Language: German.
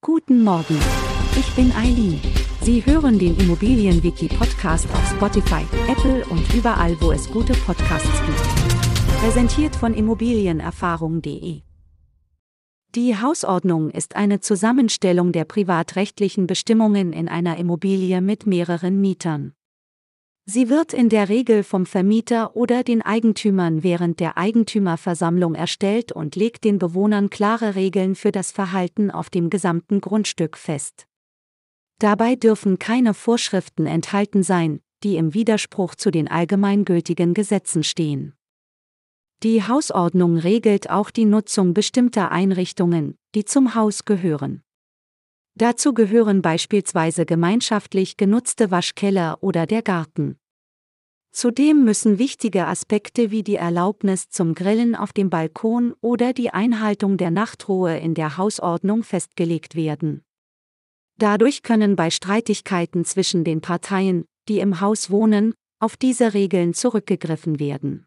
Guten Morgen. Ich bin Eileen. Sie hören den Immobilienwiki-Podcast auf Spotify, Apple und überall, wo es gute Podcasts gibt. Präsentiert von Immobilienerfahrung.de. Die Hausordnung ist eine Zusammenstellung der privatrechtlichen Bestimmungen in einer Immobilie mit mehreren Mietern. Sie wird in der Regel vom Vermieter oder den Eigentümern während der Eigentümerversammlung erstellt und legt den Bewohnern klare Regeln für das Verhalten auf dem gesamten Grundstück fest. Dabei dürfen keine Vorschriften enthalten sein, die im Widerspruch zu den allgemeingültigen Gesetzen stehen. Die Hausordnung regelt auch die Nutzung bestimmter Einrichtungen, die zum Haus gehören. Dazu gehören beispielsweise gemeinschaftlich genutzte Waschkeller oder der Garten. Zudem müssen wichtige Aspekte wie die Erlaubnis zum Grillen auf dem Balkon oder die Einhaltung der Nachtruhe in der Hausordnung festgelegt werden. Dadurch können bei Streitigkeiten zwischen den Parteien, die im Haus wohnen, auf diese Regeln zurückgegriffen werden.